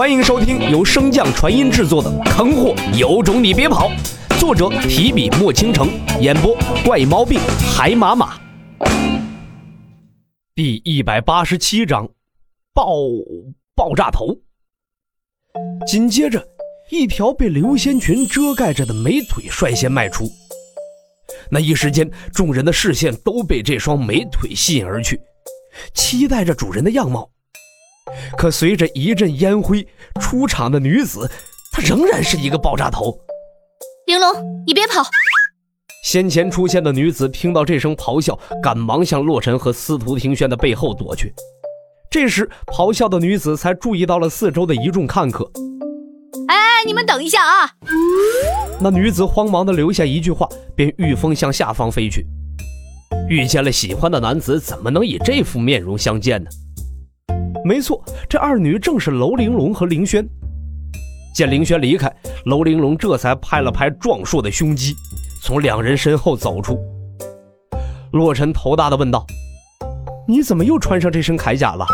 欢迎收听由升降传音制作的《坑货有种你别跑》，作者提笔墨倾城，演播怪毛病海马马。第一百八十七章，爆爆炸头。紧接着，一条被流仙裙遮盖着的美腿率先迈出。那一时间，众人的视线都被这双美腿吸引而去，期待着主人的样貌。可随着一阵烟灰，出场的女子，她仍然是一个爆炸头。玲珑，你别跑！先前出现的女子听到这声咆哮，赶忙向洛尘和司徒庭轩的背后躲去。这时，咆哮的女子才注意到了四周的一众看客。哎，你们等一下啊！那女子慌忙的留下一句话，便御风向下方飞去。遇见了喜欢的男子，怎么能以这副面容相见呢？没错，这二女正是楼玲珑和凌轩。见凌轩离开，楼玲珑这才拍了拍壮硕的胸肌，从两人身后走出。洛尘头大的问道：“你怎么又穿上这身铠甲了？”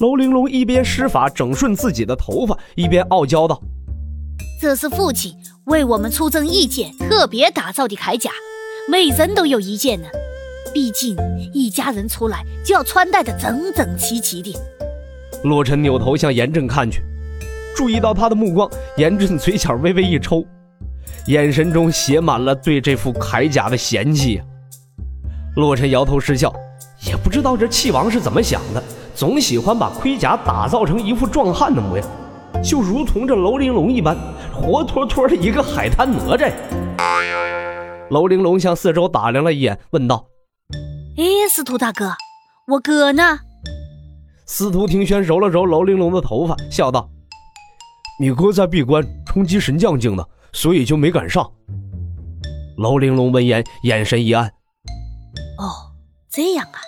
楼玲珑一边施法整顺自己的头发，一边傲娇道：“这是父亲为我们出征一件特别打造的铠甲，每人都有一件呢。”毕竟一家人出来就要穿戴的整整齐齐的。洛尘扭头向严震看去，注意到他的目光，严震嘴角微微一抽，眼神中写满了对这副铠甲的嫌弃。洛尘摇头失笑，也不知道这气王是怎么想的，总喜欢把盔甲打造成一副壮汉的模样，就如同这楼玲珑一般，活脱脱的一个海滩哪吒。楼玲珑向四周打量了一眼，问道。哎，司徒大哥，我哥呢？司徒庭轩揉了揉楼玲珑的头发，笑道：“你哥在闭关冲击神将境呢，所以就没赶上。”楼玲珑闻言，眼神一暗：“哦，这样啊。”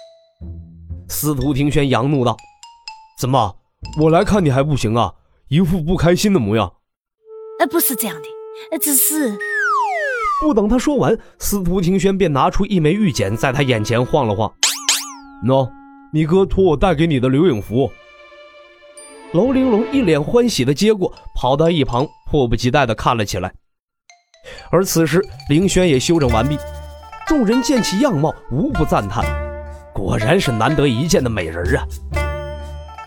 司徒庭轩扬怒道：“怎么，我来看你还不行啊？一副不开心的模样。”“哎，不是这样的，只是……”不等他说完，司徒庭轩便拿出一枚玉简，在他眼前晃了晃。喏，你哥托我带给你的留影符。楼玲珑一脸欢喜的接过，跑到一旁，迫不及待的看了起来。而此时，凌轩也修整完毕，众人见其样貌，无不赞叹：果然是难得一见的美人啊！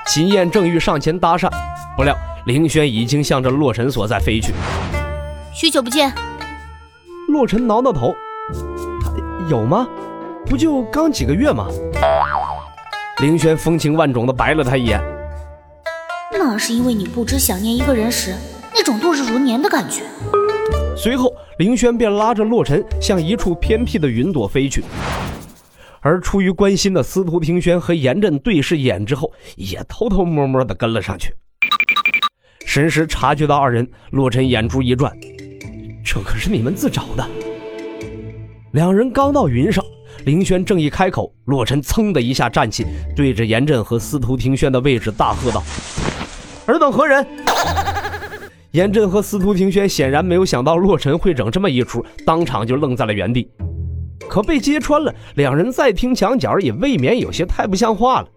秦燕正欲上前搭讪，不料凌轩已经向着洛尘所在飞去。许久不见。洛尘挠挠头，有吗？不就刚几个月吗？凌轩风情万种的白了他一眼。那是因为你不知想念一个人时那种度日如年的感觉。随后，凌轩便拉着洛尘向一处偏僻的云朵飞去。而出于关心的司徒庭轩和严震对视一眼之后，也偷偷摸摸的跟了上去。神识察觉到二人，洛尘眼珠一转。这可是你们自找的。两人刚到云上，凌轩正一开口，洛尘噌的一下站起，对着严震和司徒庭轩的位置大喝道：“尔等何人？” 严震和司徒庭轩显然没有想到洛尘会整这么一出，当场就愣在了原地。可被揭穿了，两人再听墙角也未免有些太不像话了，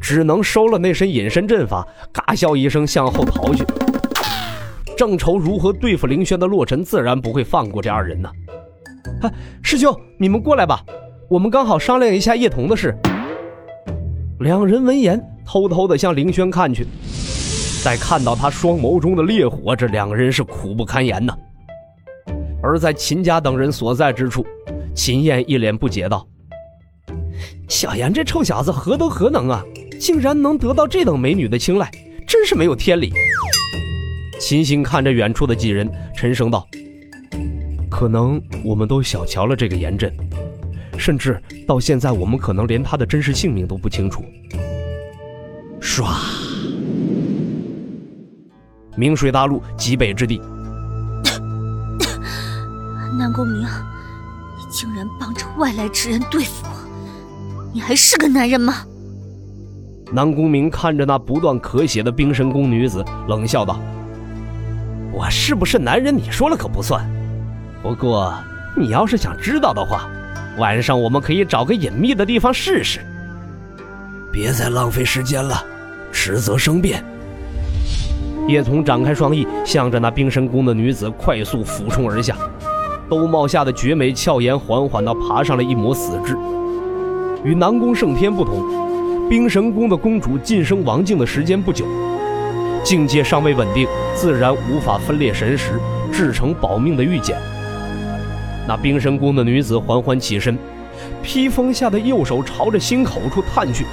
只能收了那身隐身阵法，嘎笑一声向后逃去。正愁如何对付凌轩的洛尘，自然不会放过这二人呢。啊，师兄，你们过来吧，我们刚好商量一下叶童的事。两人闻言，偷偷的向凌轩看去，在看到他双眸中的烈火，这两个人是苦不堪言呐。而在秦家等人所在之处，秦燕一脸不解道：“小严这臭小子何德何能啊，竟然能得到这等美女的青睐，真是没有天理。”秦星看着远处的几人，沉声道：“可能我们都小瞧了这个严震，甚至到现在，我们可能连他的真实姓名都不清楚。”唰，明水大陆极北之地，南宫明，你竟然帮着外来之人对付我，你还是个男人吗？南宫明看着那不断咳血的冰神宫女子，冷笑道。我是不是男人？你说了可不算。不过，你要是想知道的话，晚上我们可以找个隐秘的地方试试。别再浪费时间了，迟则生变。叶童展开双翼，向着那冰神宫的女子快速俯冲而下。兜帽下的绝美俏颜缓缓地爬上了一抹死痣。与南宫圣天不同，冰神宫的公主晋升王境的时间不久，境界尚未稳定，自然无法分裂神识，制成保命的玉简。那冰神宫的女子缓缓起身，披风下的右手朝着心口处探去。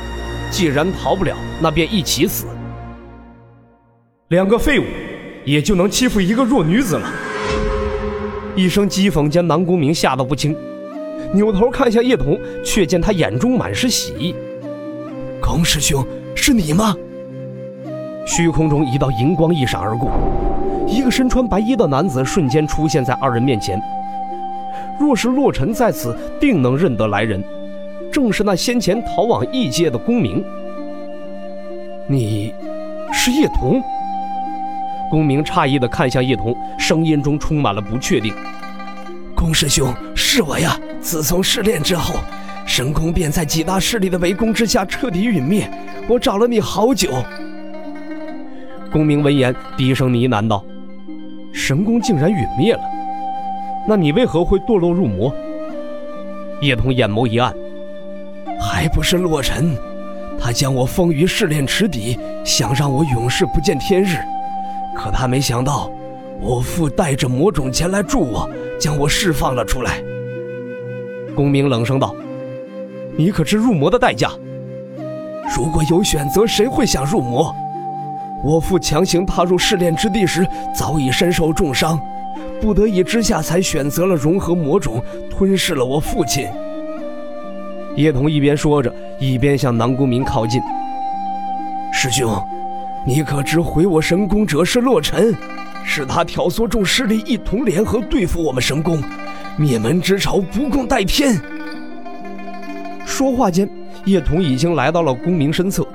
既然逃不了，那便一起死。两个废物，也就能欺负一个弱女子了。一声讥讽将南宫明吓得不轻，扭头看向叶童，却见他眼中满是喜意。龚师兄，是你吗？虚空中一道银光一闪而过，一个身穿白衣的男子瞬间出现在二人面前。若是洛尘在此，定能认得来人，正是那先前逃往异界的公明。你，是叶童？公明诧异地看向叶童，声音中充满了不确定。龚师兄，是我呀！自从试炼之后，神宫便在几大势力的围攻之下彻底陨灭。我找了你好久。公明闻言，低声呢喃道：“神功竟然陨灭了，那你为何会堕落入魔？”叶童眼眸一暗：“还不是洛尘，他将我封于试炼池底，想让我永世不见天日。”可他没想到，我父带着魔种前来助我，将我释放了出来。公明冷声道：“你可知入魔的代价？如果有选择，谁会想入魔？我父强行踏入试炼之地时，早已身受重伤，不得已之下才选择了融合魔种，吞噬了我父亲。”叶童一边说着，一边向南宫明靠近。师兄。你可知毁我神宫者是洛尘？是他挑唆众势力一同联合对付我们神宫，灭门之仇不共戴天。说话间，叶童已经来到了公明身侧，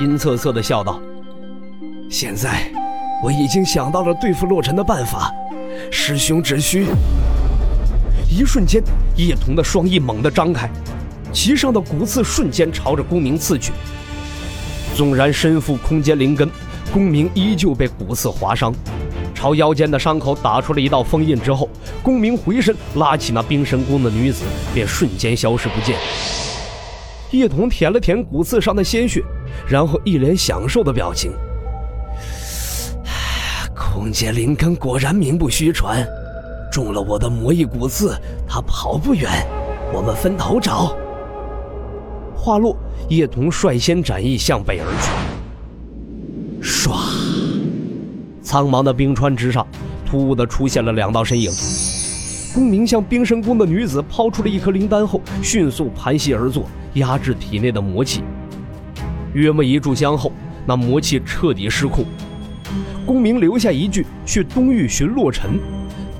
阴恻恻的笑道：“现在我已经想到了对付洛尘的办法，师兄只需……”一瞬间，叶童的双翼猛地张开，其上的骨刺瞬间朝着公明刺去。纵然身负空间灵根，公明依旧被骨刺划伤，朝腰间的伤口打出了一道封印之后，公明回身拉起那冰神宫的女子，便瞬间消失不见。叶童舔了舔骨刺上的鲜血，然后一脸享受的表情。空间灵根果然名不虚传，中了我的魔翼骨刺，他跑不远，我们分头找。话落，叶童率先展翼向北而去。唰，苍茫的冰川之上，突兀的出现了两道身影。公明向冰神宫的女子抛出了一颗灵丹后，迅速盘膝而坐，压制体内的魔气。约莫一炷香后，那魔气彻底失控。公明留下一句“去东域寻洛尘”，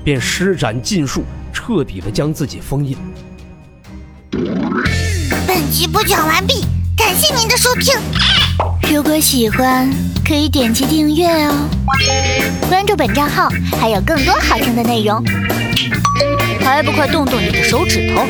便施展禁术，彻底的将自己封印。本集播讲完毕，感谢您的收听。如果喜欢，可以点击订阅哦，关注本账号还有更多好听的内容。还不快动动你的手指头！